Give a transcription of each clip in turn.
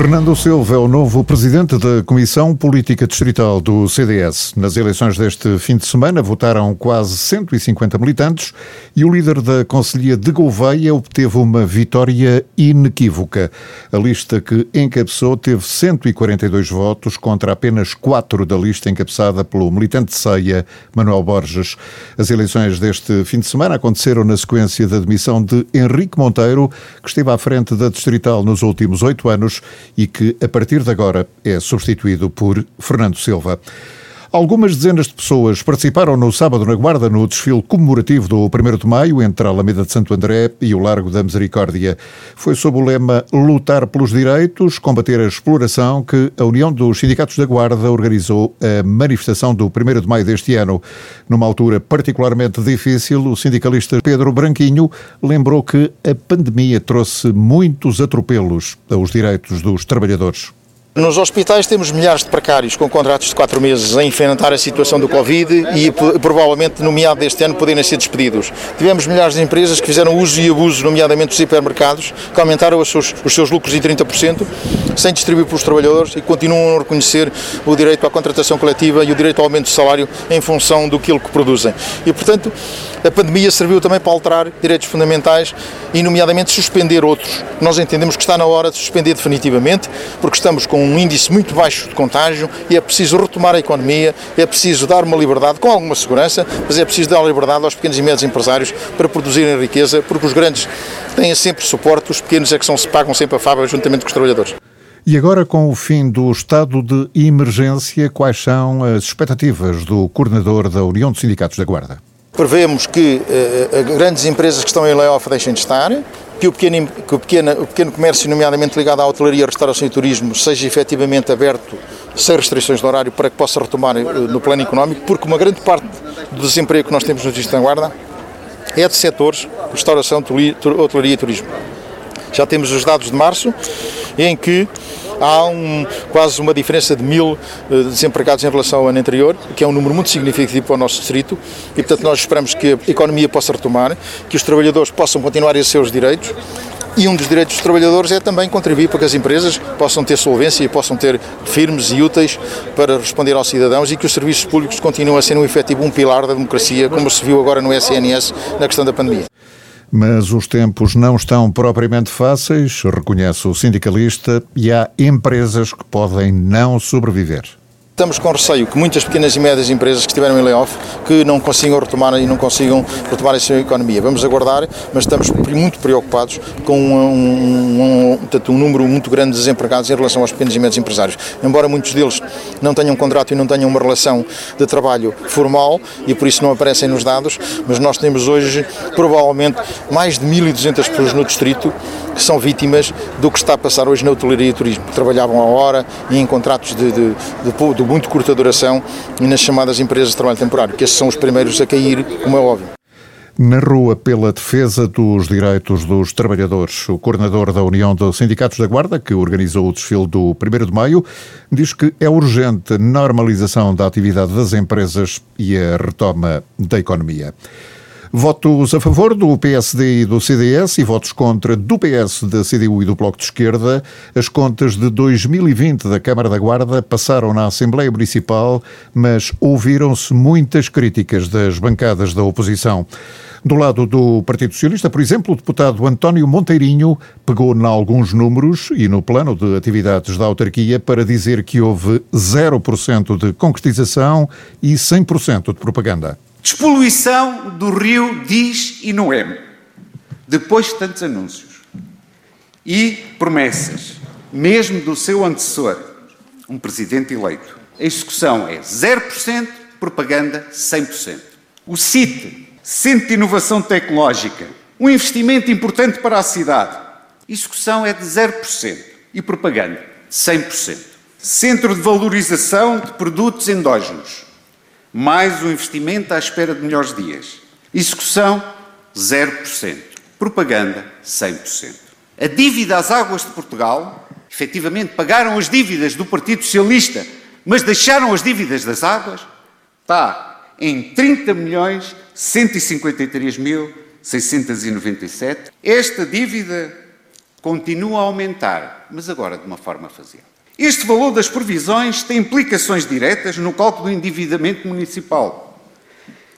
Fernando Silva é o novo presidente da Comissão Política Distrital do CDS. Nas eleições deste fim de semana votaram quase 150 militantes e o líder da Conselhia de Gouveia obteve uma vitória inequívoca. A lista que encabeçou teve 142 votos contra apenas 4 da lista encabeçada pelo militante de Ceia, Manuel Borges. As eleições deste fim de semana aconteceram na sequência da demissão de Henrique Monteiro, que esteve à frente da Distrital nos últimos oito anos e que, a partir de agora, é substituído por Fernando Silva. Algumas dezenas de pessoas participaram no sábado na Guarda no desfile comemorativo do 1 de Maio entre a Alameda de Santo André e o Largo da Misericórdia. Foi sob o lema Lutar pelos Direitos, combater a exploração que a União dos Sindicatos da Guarda organizou a manifestação do 1 de Maio deste ano. Numa altura particularmente difícil, o sindicalista Pedro Branquinho lembrou que a pandemia trouxe muitos atropelos aos direitos dos trabalhadores. Nos hospitais temos milhares de precários com contratos de quatro meses a enfrentar a situação do Covid e provavelmente, no meado deste ano, poderem ser despedidos. Tivemos milhares de empresas que fizeram uso e abuso, nomeadamente os hipermercados, que aumentaram os seus, os seus lucros em 30%, sem distribuir para os trabalhadores e continuam a reconhecer o direito à contratação coletiva e o direito ao aumento de salário em função do que produzem. E, portanto, a pandemia serviu também para alterar direitos fundamentais e, nomeadamente, suspender outros. Nós entendemos que está na hora de suspender definitivamente, porque estamos com um índice muito baixo de contágio e é preciso retomar a economia, é preciso dar uma liberdade com alguma segurança, mas é preciso dar liberdade aos pequenos e médios empresários para produzirem riqueza, porque os grandes têm sempre suporte, os pequenos é que são, se pagam sempre a fábrica juntamente com os trabalhadores. E agora, com o fim do estado de emergência, quais são as expectativas do coordenador da União dos Sindicatos da Guarda? Prevemos que uh, grandes empresas que estão em layoff deixem de estar, que o pequeno, que o pequeno, o pequeno comércio, nomeadamente ligado à hotelaria, restauração e turismo, seja efetivamente aberto sem restrições de horário para que possa retomar uh, no plano económico, porque uma grande parte do desemprego que nós temos no Distrito da Guarda é de setores, restauração, hotelaria e turismo. Já temos os dados de março, em que há um, quase uma diferença de mil uh, desempregados em relação ao ano anterior, que é um número muito significativo para o nosso distrito, e portanto nós esperamos que a economia possa retomar, que os trabalhadores possam continuar a seus direitos, e um dos direitos dos trabalhadores é também contribuir para que as empresas possam ter solvência e possam ter firmes e úteis para responder aos cidadãos e que os serviços públicos continuem a ser um efetivo um pilar da democracia, como se viu agora no SNS na questão da pandemia. Mas os tempos não estão propriamente fáceis, reconhece o sindicalista, e há empresas que podem não sobreviver. Estamos com receio que muitas pequenas e médias empresas que estiveram em layoff que não consigam retomar e não consigam retomar a sua economia. Vamos aguardar, mas estamos muito preocupados com um, um, um, um número muito grande de desempregados em relação aos pequenos e médios empresários. Embora muitos deles não tenham contrato e não tenham uma relação de trabalho formal e por isso não aparecem nos dados, mas nós temos hoje provavelmente mais de 1.200 pessoas no distrito que são vítimas do que está a passar hoje na hotelaria e turismo. Trabalhavam a hora e em contratos de, de, de, de muito curta duração e nas chamadas empresas de trabalho temporário, que esses são os primeiros a cair, como é óbvio. Na rua pela defesa dos direitos dos trabalhadores, o coordenador da União dos Sindicatos da Guarda, que organizou o desfile do 1 de maio, diz que é urgente a normalização da atividade das empresas e a retoma da economia. Votos a favor do PSD e do CDS e votos contra do PS, da CDU e do Bloco de Esquerda. As contas de 2020 da Câmara da Guarda passaram na Assembleia Municipal, mas ouviram-se muitas críticas das bancadas da oposição. Do lado do Partido Socialista, por exemplo, o deputado António Monteirinho pegou em alguns números e no plano de atividades da autarquia para dizer que houve 0% de concretização e 100% de propaganda. Despoluição do rio diz e é. Depois de tantos anúncios e promessas, mesmo do seu antecessor, um presidente eleito, a execução é 0%, propaganda 100%. O CIT, Centro de Inovação Tecnológica, um investimento importante para a cidade, execução é de 0% e propaganda 100%. Centro de Valorização de Produtos Endógenos, mais um investimento à espera de melhores dias. Execução, 0%. Propaganda, 100%. A dívida às águas de Portugal, efetivamente pagaram as dívidas do Partido Socialista, mas deixaram as dívidas das águas, está em 30 milhões 153 mil 697. Esta dívida continua a aumentar, mas agora de uma forma faseada. Este valor das provisões tem implicações diretas no cálculo do endividamento municipal,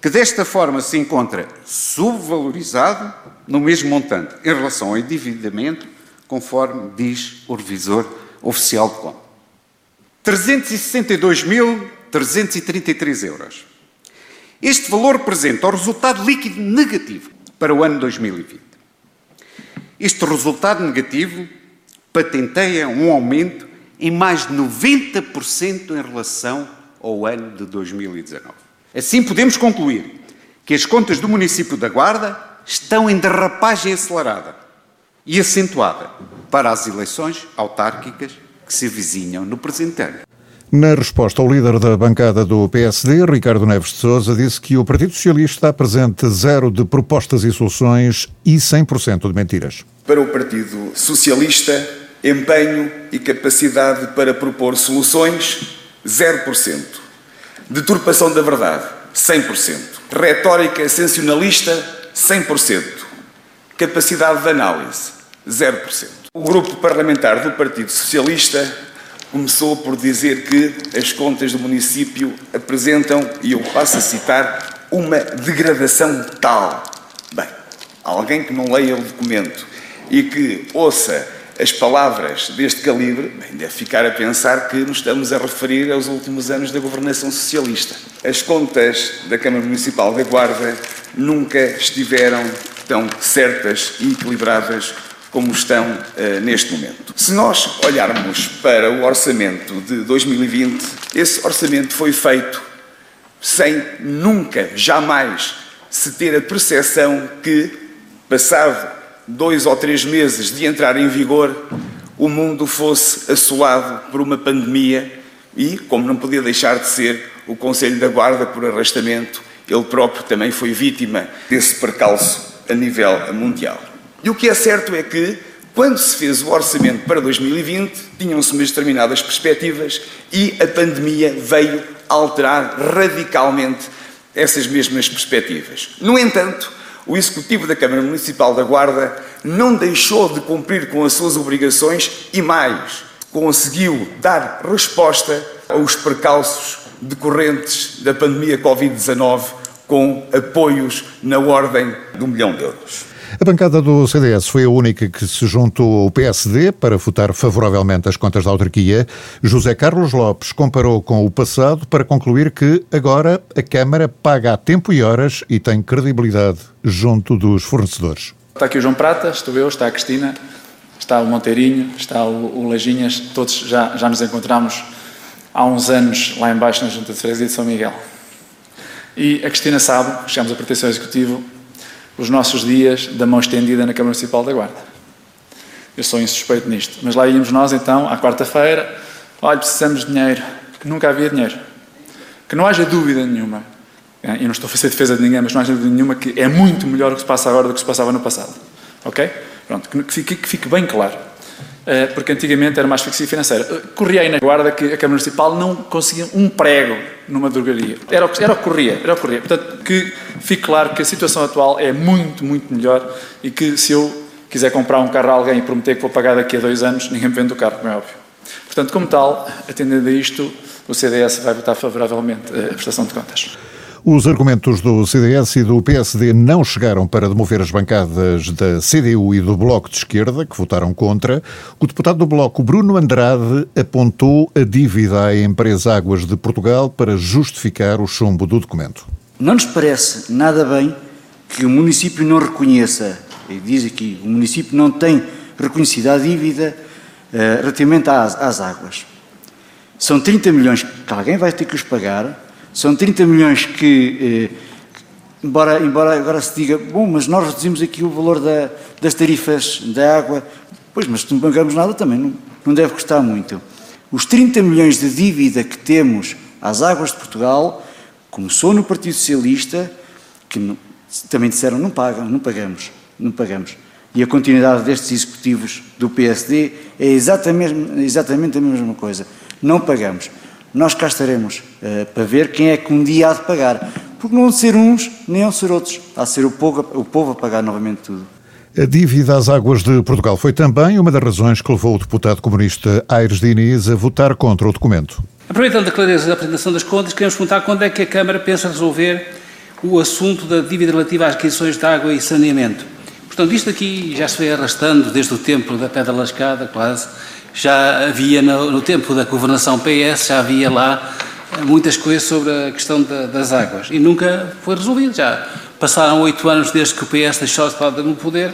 que desta forma se encontra subvalorizado no mesmo montante em relação ao endividamento, conforme diz o revisor oficial de conta. 362.333 euros. Este valor representa o resultado líquido negativo para o ano 2020. Este resultado negativo patenteia um aumento em mais de 90% em relação ao ano de 2019. Assim, podemos concluir que as contas do município da Guarda estão em derrapagem acelerada e acentuada para as eleições autárquicas que se avizinham no presente ano. Na resposta, o líder da bancada do PSD, Ricardo Neves de Sousa, disse que o Partido Socialista apresenta zero de propostas e soluções e 100% de mentiras. Para o Partido Socialista, empenho e capacidade para propor soluções, 0%. Deturpação da verdade, 100%. Retórica sensacionalista, 100%. Capacidade de análise, 0%. O grupo parlamentar do Partido Socialista começou por dizer que as contas do município apresentam, e eu passo a citar, uma degradação tal. Bem, alguém que não leia o documento e que ouça as palavras deste calibre, bem, deve ficar a pensar que nos estamos a referir aos últimos anos da governação socialista. As contas da Câmara Municipal da Guarda nunca estiveram tão certas e equilibradas como estão uh, neste momento. Se nós olharmos para o orçamento de 2020, esse orçamento foi feito sem nunca, jamais, se ter a percepção que, passado dois ou três meses de entrar em vigor, o mundo fosse assolado por uma pandemia e, como não podia deixar de ser, o Conselho da Guarda, por arrastamento, ele próprio também foi vítima desse percalço a nível mundial. E o que é certo é que, quando se fez o orçamento para 2020, tinham-se determinadas perspectivas e a pandemia veio alterar radicalmente essas mesmas perspectivas. No entanto, o Executivo da Câmara Municipal da Guarda não deixou de cumprir com as suas obrigações e mais, conseguiu dar resposta aos percalços decorrentes da pandemia Covid-19 com apoios na ordem de um milhão de euros. A bancada do CDS foi a única que se juntou ao PSD para votar favoravelmente as contas da autarquia. José Carlos Lopes comparou com o passado para concluir que agora a Câmara paga a tempo e horas e tem credibilidade junto dos fornecedores. Está aqui o João Prata, estou eu, está a Cristina, está o Monteirinho, está o, Lajinhas, todos já, já nos encontramos há uns anos lá embaixo na Junta de Freguesia de São Miguel. E a Cristina sabe, chegamos a proteção executivo, os nossos dias da mão estendida na Câmara Municipal da Guarda. Eu sou insuspeito nisto. Mas lá íamos nós então, à quarta-feira, olha, precisamos de dinheiro. Que nunca havia dinheiro. Que não haja dúvida nenhuma. Eu não estou a fazer defesa de ninguém, mas não haja dúvida nenhuma que é muito melhor o que se passa agora do que se passava no passado. Ok? Pronto, que fique, que fique bem claro. Eh, porque antigamente era mais asfixia financeira. Eh, corria aí na guarda que a Câmara Municipal não conseguia um prego numa drogaria. Era o, era o que corria, era o que corria. Portanto, que fique claro que a situação atual é muito, muito melhor e que se eu quiser comprar um carro a alguém e prometer que vou pagar daqui a dois anos, ninguém me vende o carro, como é óbvio. Portanto, como tal, atendendo a isto, o CDS vai votar favoravelmente a prestação de contas. Os argumentos do CDS e do PSD não chegaram para demover as bancadas da CDU e do Bloco de Esquerda, que votaram contra. O deputado do Bloco, Bruno Andrade, apontou a dívida à empresa Águas de Portugal para justificar o chumbo do documento. Não nos parece nada bem que o município não reconheça, e diz aqui, o município não tem reconhecida a dívida uh, relativamente às, às águas. São 30 milhões que alguém vai ter que os pagar são 30 milhões que, eh, embora, embora agora se diga, bom, mas nós reduzimos aqui o valor da, das tarifas da água, pois, mas se não pagamos nada também não, não deve custar muito. Os 30 milhões de dívida que temos às águas de Portugal começou no Partido Socialista, que não, também disseram não pagam, não pagamos, não pagamos. E a continuidade destes executivos do PSD é exatamente, exatamente a mesma coisa. Não pagamos nós cá estaremos uh, para ver quem é que um dia há de pagar. Porque não hão de ser uns, nem hão de ser outros. Há de ser o povo, o povo a pagar novamente tudo. A dívida às águas de Portugal foi também uma das razões que levou o deputado comunista Aires Diniz a votar contra o documento. Aproveitando a clareza da apresentação das contas, queremos perguntar quando é que a Câmara pensa resolver o assunto da dívida relativa às aquisições de água e saneamento. Portanto, isto aqui já se foi arrastando desde o tempo da Pedra Lascada, quase. Já havia, no, no tempo da governação PS, já havia lá muitas coisas sobre a questão da, das águas e nunca foi resolvido. Já passaram oito anos desde que o PS deixou de estar no poder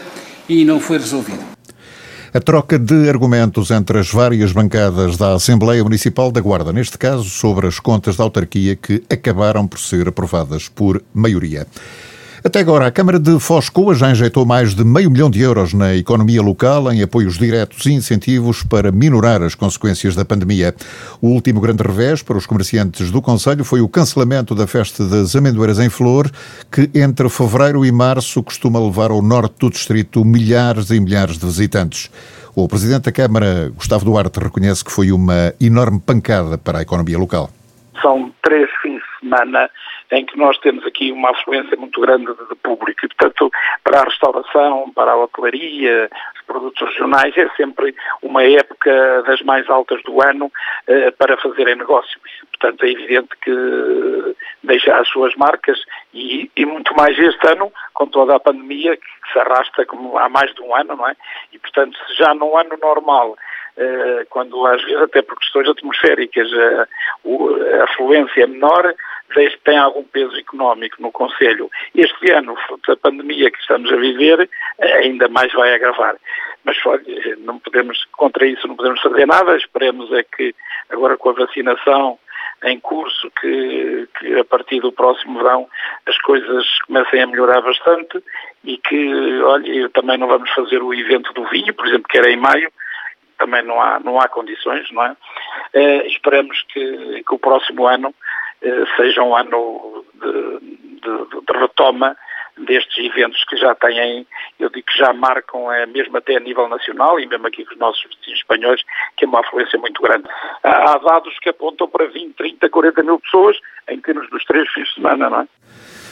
e não foi resolvido. A troca de argumentos entre as várias bancadas da Assembleia Municipal da Guarda, neste caso sobre as contas da autarquia que acabaram por ser aprovadas por maioria. Até agora, a Câmara de Foscoa já injetou mais de meio milhão de euros na economia local em apoios diretos e incentivos para minorar as consequências da pandemia. O último grande revés para os comerciantes do Conselho foi o cancelamento da festa das amendoeiras em flor, que entre fevereiro e março costuma levar ao norte do distrito milhares e milhares de visitantes. O Presidente da Câmara, Gustavo Duarte, reconhece que foi uma enorme pancada para a economia local. São três fins de semana em que nós temos aqui uma afluência muito grande de público. E, portanto, para a restauração, para a hotelaria, os produtos regionais, é sempre uma época das mais altas do ano eh, para fazerem negócio. Portanto, é evidente que deixa as suas marcas e, e, muito mais este ano, com toda a pandemia que se arrasta como há mais de um ano, não é? E, portanto, se já no ano normal eh, quando às vezes até por questões atmosféricas a, a afluência é menor, desde que tem algum peso económico no Conselho. Este ano, a pandemia que estamos a viver, ainda mais vai agravar. Mas olha, não podemos, contra isso não podemos fazer nada, esperemos é que agora com a vacinação em curso, que, que a partir do próximo verão as coisas comecem a melhorar bastante e que, olha, também não vamos fazer o evento do vinho, por exemplo, que era em maio, também não há, não há condições, não é? Eh, esperamos que, que o próximo ano seja um ano de, de, de, retoma destes eventos que já têm, eu digo que já marcam, é, mesmo até a nível nacional e mesmo aqui com os nossos vizinhos espanhóis, que é uma afluência muito grande. Há dados que apontam para 20, 30, 40 mil pessoas em termos dos três fins de semana, não é?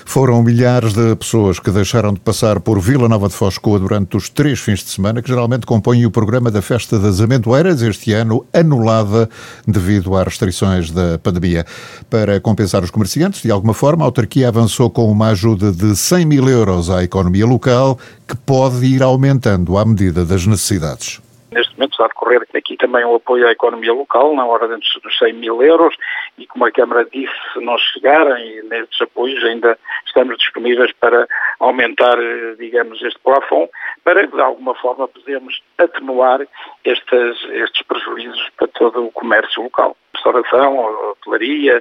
Foram milhares de pessoas que deixaram de passar por Vila Nova de Foscoa durante os três fins de semana, que geralmente compõem o programa da Festa das Amendoeiras, este ano anulada devido às restrições da pandemia. Para compensar os comerciantes, de alguma forma, a autarquia avançou com uma ajuda de 100 mil euros à economia local, que pode ir aumentando à medida das necessidades. Neste momento está a decorrer aqui também o apoio à economia local, na ordem dos 100 mil euros, e como a Câmara disse, se não chegarem nestes apoios, ainda estamos disponíveis para aumentar, digamos, este plafond, para de alguma forma podermos atenuar estes, estes prejuízos para todo o comércio local. Restauração, hotelaria,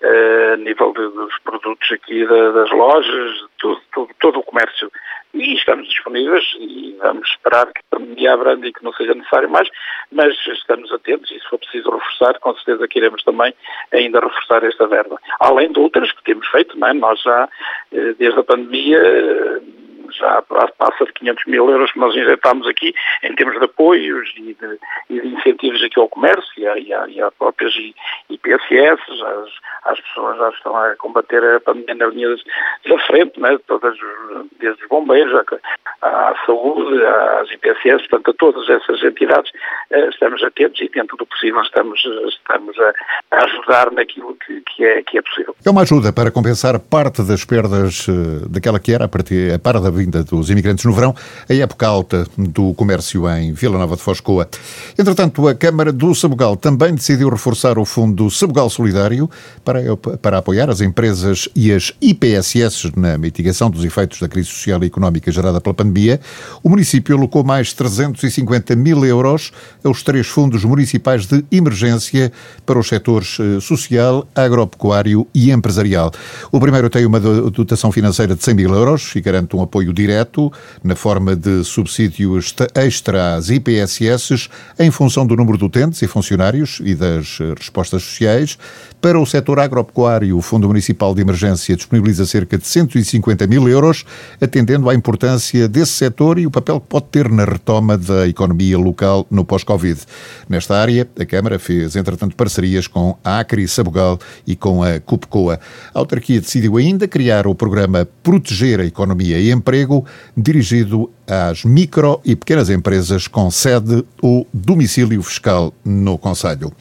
eh, a nível de, dos produtos aqui das lojas, tudo, tudo, todo o comércio e estamos disponíveis e vamos esperar que a pandemia e que não seja necessário mais, mas estamos atentos e se for preciso reforçar, com certeza que iremos também ainda reforçar esta verba. Além de outras que temos feito, não é? nós já, eh, desde a pandemia, já passa de 500 mil euros que nós injetámos aqui em termos de apoios e de, e de incentivos aqui ao comércio e a, e a, e próprias IPSS, as pessoas já estão a combater a pandemia na linha da frente, né? todas, desde os bombeiros à, saúde, às IPSS, portanto a todas essas entidades eh, estamos atentos e dentro do possível estamos, estamos a, a ajudar naquilo que, que, é, que é possível. É uma ajuda para compensar parte das perdas eh, daquela que era a, partir, a para da vinda dos imigrantes no verão, a época alta do comércio em Vila Nova de Foscoa. Entretanto, a Câmara do Sabugal também decidiu reforçar o Fundo Sabugal Solidário para, para apoiar as empresas e as IPSS na mitigação dos efeitos da crise social e económica gerada pela pandemia. O município alocou mais 350 mil euros aos três fundos municipais de emergência para os setores eh, social, agropecuário e empresarial. O primeiro tem uma dotação financeira de 100 mil euros e garante um apoio direto, na forma de subsídios extra às IPSS, em função do número de utentes e funcionários e das eh, respostas sociais. Para o setor agropecuário, o Fundo Municipal de Emergência disponibiliza cerca de 150 mil euros, atendendo à importância desse setor e o papel que pode ter na retoma da economia local no pós-Covid. Nesta área, a Câmara fez, entretanto, parcerias com a Acri Sabugal e com a Cupcoa. A autarquia decidiu ainda criar o programa Proteger a Economia e Emprego dirigido às micro e pequenas empresas com sede ou domicílio fiscal no Conselho.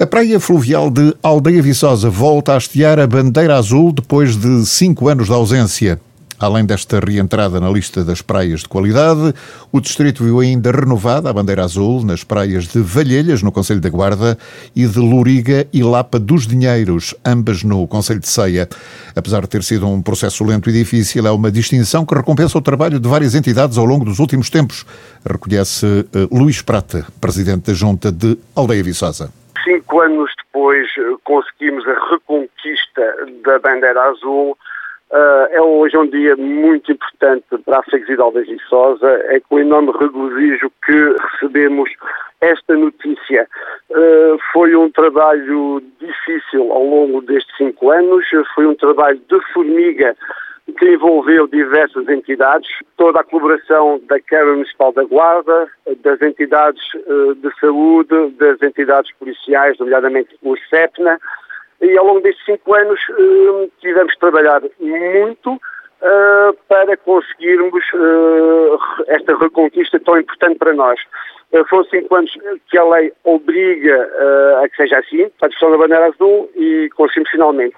A praia fluvial de Aldeia Viçosa volta a hastear a bandeira azul depois de cinco anos de ausência. Além desta reentrada na lista das praias de qualidade, o distrito viu ainda renovada a bandeira azul nas praias de Valhelhas, no Conselho da Guarda, e de Loriga e Lapa dos Dinheiros, ambas no Conselho de Ceia. Apesar de ter sido um processo lento e difícil, é uma distinção que recompensa o trabalho de várias entidades ao longo dos últimos tempos, reconhece uh, Luís Prata, presidente da Junta de Aldeia Viçosa cinco anos depois eh, conseguimos a reconquista da bandeira azul. Uh, é hoje um dia muito importante para a freguesia de Viçosa. É com enorme regozijo que recebemos esta notícia. Uh, foi um trabalho difícil ao longo destes cinco anos, foi um trabalho de formiga que envolveu diversas entidades, toda a colaboração da Câmara Municipal da Guarda, das entidades uh, de saúde, das entidades policiais, nomeadamente o CEPNA, e ao longo destes cinco anos uh, tivemos de trabalhar muito uh, para conseguirmos esta reconquista tão importante para nós. foram cinco anos que a lei obriga a que seja assim, a discussão da bandeira azul, e conseguimos finalmente.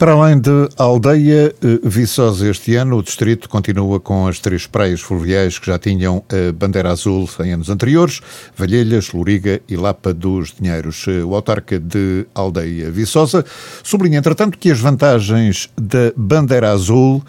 Para além de Aldeia eh, Viçosa, este ano o distrito continua com as três praias fluviais que já tinham a eh, bandeira azul em anos anteriores, Valhelhas, Loriga e Lapa dos Dinheiros. Eh, o autarca de Aldeia Viçosa sublinha, entretanto, que as vantagens da bandeira azul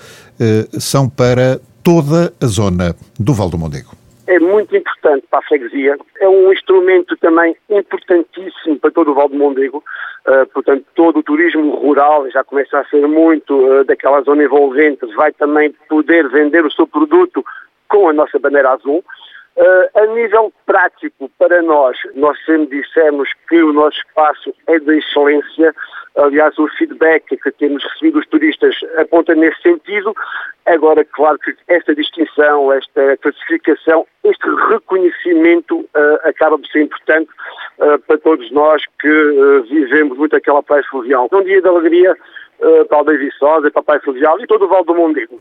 são para toda a zona do Val do Mondego é muito importante para a freguesia, é um instrumento também importantíssimo para todo o Val do Mondego, uh, portanto todo o turismo rural já começa a ser muito uh, daquela zona envolvente, vai também poder vender o seu produto com a nossa bandeira azul. Uh, a nível prático, para nós, nós sempre dissemos que o nosso espaço é de excelência, Aliás, o feedback que temos recebido dos turistas aponta nesse sentido. Agora, claro que esta distinção, esta classificação, este reconhecimento uh, acaba por ser importante uh, para todos nós que uh, vivemos muito aquela praia fluvial. Um dia de alegria para a Aldeia Viçosa, para a praia fluvial e todo o Val do Mondego.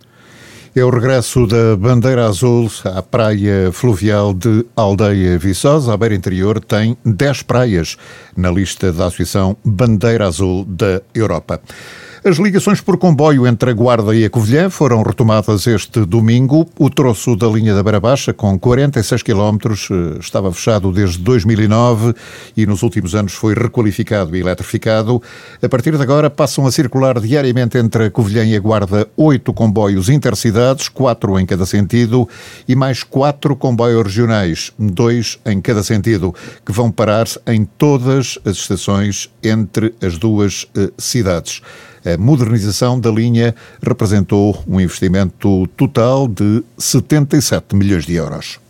É o regresso da bandeira azul à praia fluvial de Aldeia Viçosa. A beira interior tem 10 praias na lista da Associação Bandeira Azul da Europa. As ligações por comboio entre a Guarda e a Covilhã foram retomadas este domingo. O troço da linha da Beira Baixa, com 46 km, eh, estava fechado desde 2009 e nos últimos anos foi requalificado e eletrificado. A partir de agora passam a circular diariamente entre a Covilhã e a Guarda oito comboios intercidades, quatro em cada sentido, e mais quatro comboios regionais, dois em cada sentido, que vão parar em todas as estações entre as duas eh, cidades. A modernização da linha representou um investimento total de 77 milhões de euros.